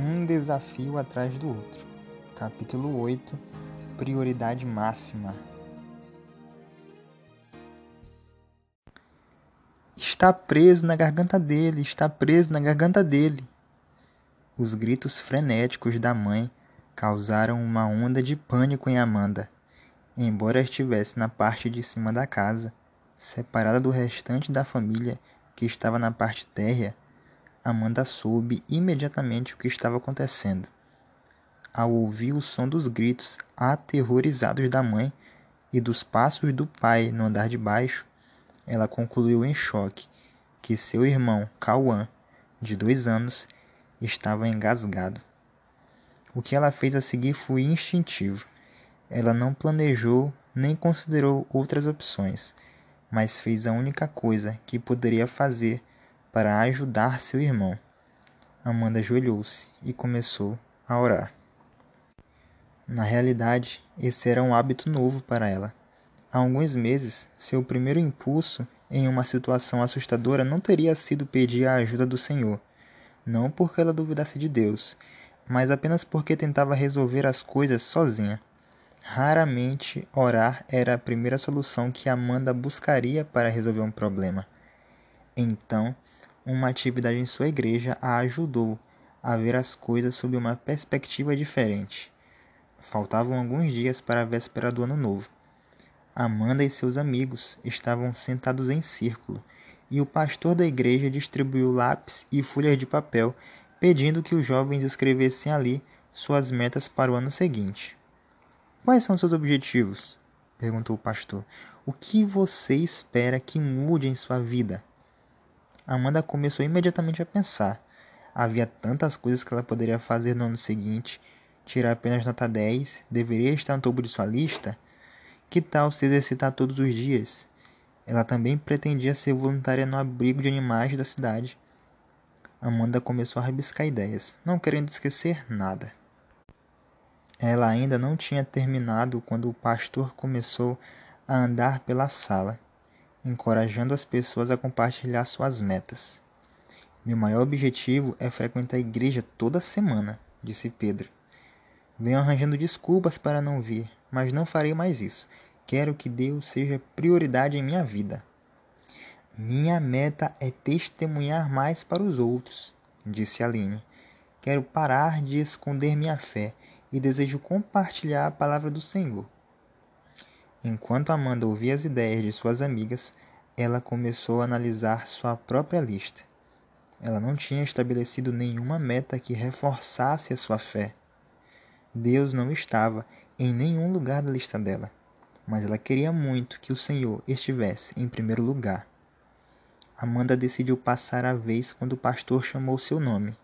Um desafio atrás do outro. Capítulo 8 Prioridade máxima. Está preso na garganta dele, está preso na garganta dele. Os gritos frenéticos da mãe causaram uma onda de pânico em Amanda. Embora estivesse na parte de cima da casa, separada do restante da família que estava na parte térrea, Amanda soube imediatamente o que estava acontecendo. Ao ouvir o som dos gritos aterrorizados da mãe e dos passos do pai no andar de baixo, ela concluiu em choque que seu irmão, Cauã, de dois anos, estava engasgado. O que ela fez a seguir foi instintivo. Ela não planejou nem considerou outras opções mas fez a única coisa que poderia fazer para ajudar seu irmão. Amanda ajoelhou-se e começou a orar. Na realidade, esse era um hábito novo para ela. Há alguns meses, seu primeiro impulso em uma situação assustadora não teria sido pedir a ajuda do Senhor, não porque ela duvidasse de Deus, mas apenas porque tentava resolver as coisas sozinha. Raramente orar era a primeira solução que Amanda buscaria para resolver um problema. Então, uma atividade em sua igreja a ajudou a ver as coisas sob uma perspectiva diferente. Faltavam alguns dias para a véspera do ano novo. Amanda e seus amigos estavam sentados em círculo e o pastor da igreja distribuiu lápis e folhas de papel, pedindo que os jovens escrevessem ali suas metas para o ano seguinte. Quais são seus objetivos? perguntou o pastor. O que você espera que mude em sua vida? Amanda começou imediatamente a pensar. Havia tantas coisas que ela poderia fazer no ano seguinte. Tirar apenas nota 10 deveria estar no topo de sua lista? Que tal se exercitar todos os dias? Ela também pretendia ser voluntária no abrigo de animais da cidade. Amanda começou a rabiscar ideias, não querendo esquecer nada. Ela ainda não tinha terminado quando o pastor começou a andar pela sala, encorajando as pessoas a compartilhar suas metas. Meu maior objetivo é frequentar a igreja toda semana, disse Pedro. Venho arranjando desculpas para não vir, mas não farei mais isso. Quero que Deus seja prioridade em minha vida. Minha meta é testemunhar mais para os outros, disse Aline. Quero parar de esconder minha fé e desejo compartilhar a palavra do Senhor. Enquanto Amanda ouvia as ideias de suas amigas, ela começou a analisar sua própria lista. Ela não tinha estabelecido nenhuma meta que reforçasse a sua fé. Deus não estava em nenhum lugar da lista dela, mas ela queria muito que o Senhor estivesse em primeiro lugar. Amanda decidiu passar a vez quando o pastor chamou seu nome.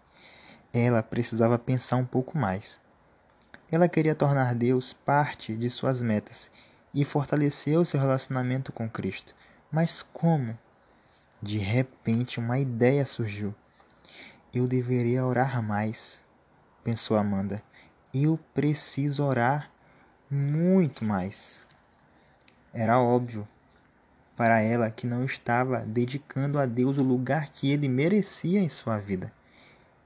Ela precisava pensar um pouco mais. Ela queria tornar Deus parte de suas metas e fortalecer o seu relacionamento com Cristo. Mas como? De repente, uma ideia surgiu. Eu deveria orar mais, pensou Amanda. Eu preciso orar muito mais. Era óbvio para ela que não estava dedicando a Deus o lugar que ele merecia em sua vida.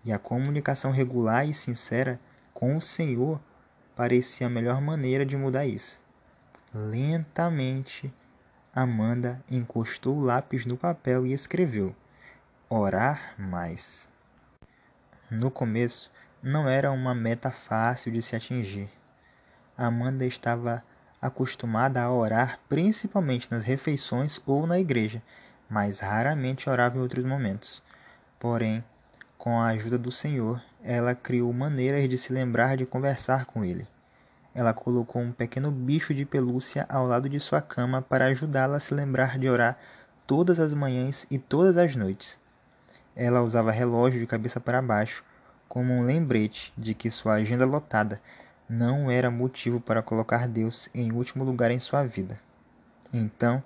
E a comunicação regular e sincera com o Senhor parecia a melhor maneira de mudar isso. Lentamente, Amanda encostou o lápis no papel e escreveu: Orar mais. No começo, não era uma meta fácil de se atingir. Amanda estava acostumada a orar principalmente nas refeições ou na igreja, mas raramente orava em outros momentos. Porém, com a ajuda do Senhor, ela criou maneiras de se lembrar de conversar com ele. Ela colocou um pequeno bicho de pelúcia ao lado de sua cama para ajudá-la a se lembrar de orar todas as manhãs e todas as noites. Ela usava relógio de cabeça para baixo como um lembrete de que sua agenda lotada não era motivo para colocar Deus em último lugar em sua vida. Então,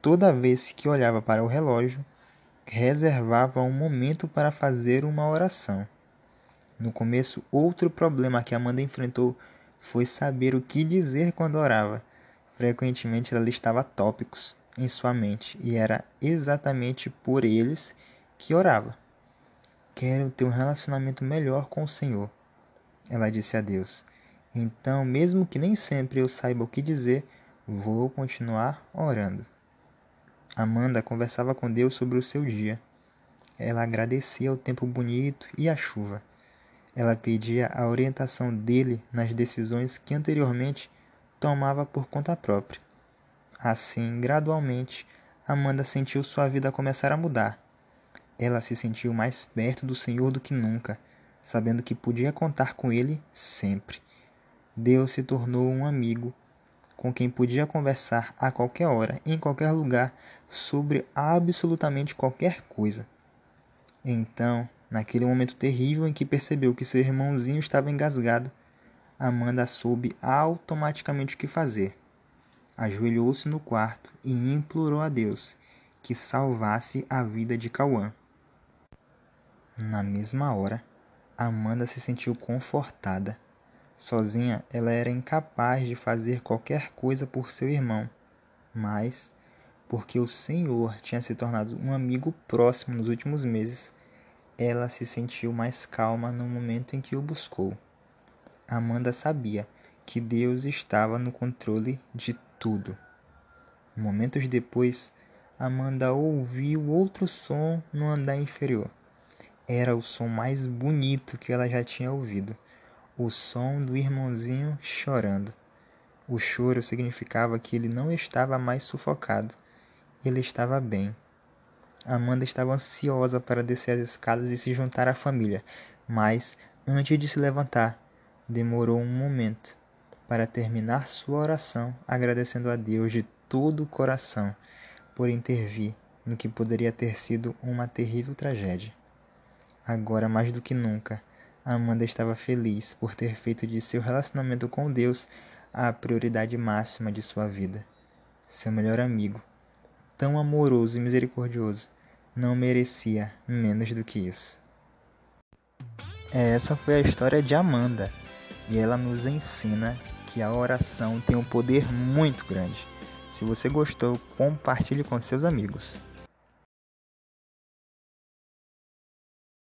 toda vez que olhava para o relógio, reservava um momento para fazer uma oração. No começo, outro problema que Amanda enfrentou foi saber o que dizer quando orava. Frequentemente ela listava tópicos em sua mente e era exatamente por eles que orava. Quero ter um relacionamento melhor com o Senhor. Ela disse a Deus. Então, mesmo que nem sempre eu saiba o que dizer, vou continuar orando. Amanda conversava com Deus sobre o seu dia. Ela agradecia o tempo bonito e a chuva. Ela pedia a orientação dele nas decisões que anteriormente tomava por conta própria. Assim, gradualmente, Amanda sentiu sua vida começar a mudar. Ela se sentiu mais perto do Senhor do que nunca, sabendo que podia contar com ele sempre. Deus se tornou um amigo com quem podia conversar a qualquer hora, em qualquer lugar, sobre absolutamente qualquer coisa. Então, naquele momento terrível em que percebeu que seu irmãozinho estava engasgado, Amanda soube automaticamente o que fazer. Ajoelhou-se no quarto e implorou a Deus que salvasse a vida de Cauã. Na mesma hora, Amanda se sentiu confortada. Sozinha, ela era incapaz de fazer qualquer coisa por seu irmão, mas, porque o Senhor tinha se tornado um amigo próximo nos últimos meses, ela se sentiu mais calma no momento em que o buscou. Amanda sabia que Deus estava no controle de tudo. Momentos depois, Amanda ouviu outro som no andar inferior. Era o som mais bonito que ela já tinha ouvido o som do irmãozinho chorando. O choro significava que ele não estava mais sufocado. Ele estava bem. Amanda estava ansiosa para descer as escadas e se juntar à família, mas, antes de se levantar, demorou um momento para terminar sua oração, agradecendo a Deus de todo o coração por intervir no que poderia ter sido uma terrível tragédia. Agora, mais do que nunca, Amanda estava feliz por ter feito de seu relacionamento com Deus a prioridade máxima de sua vida. Seu melhor amigo, tão amoroso e misericordioso, não merecia menos do que isso. Essa foi a história de Amanda e ela nos ensina que a oração tem um poder muito grande. Se você gostou, compartilhe com seus amigos.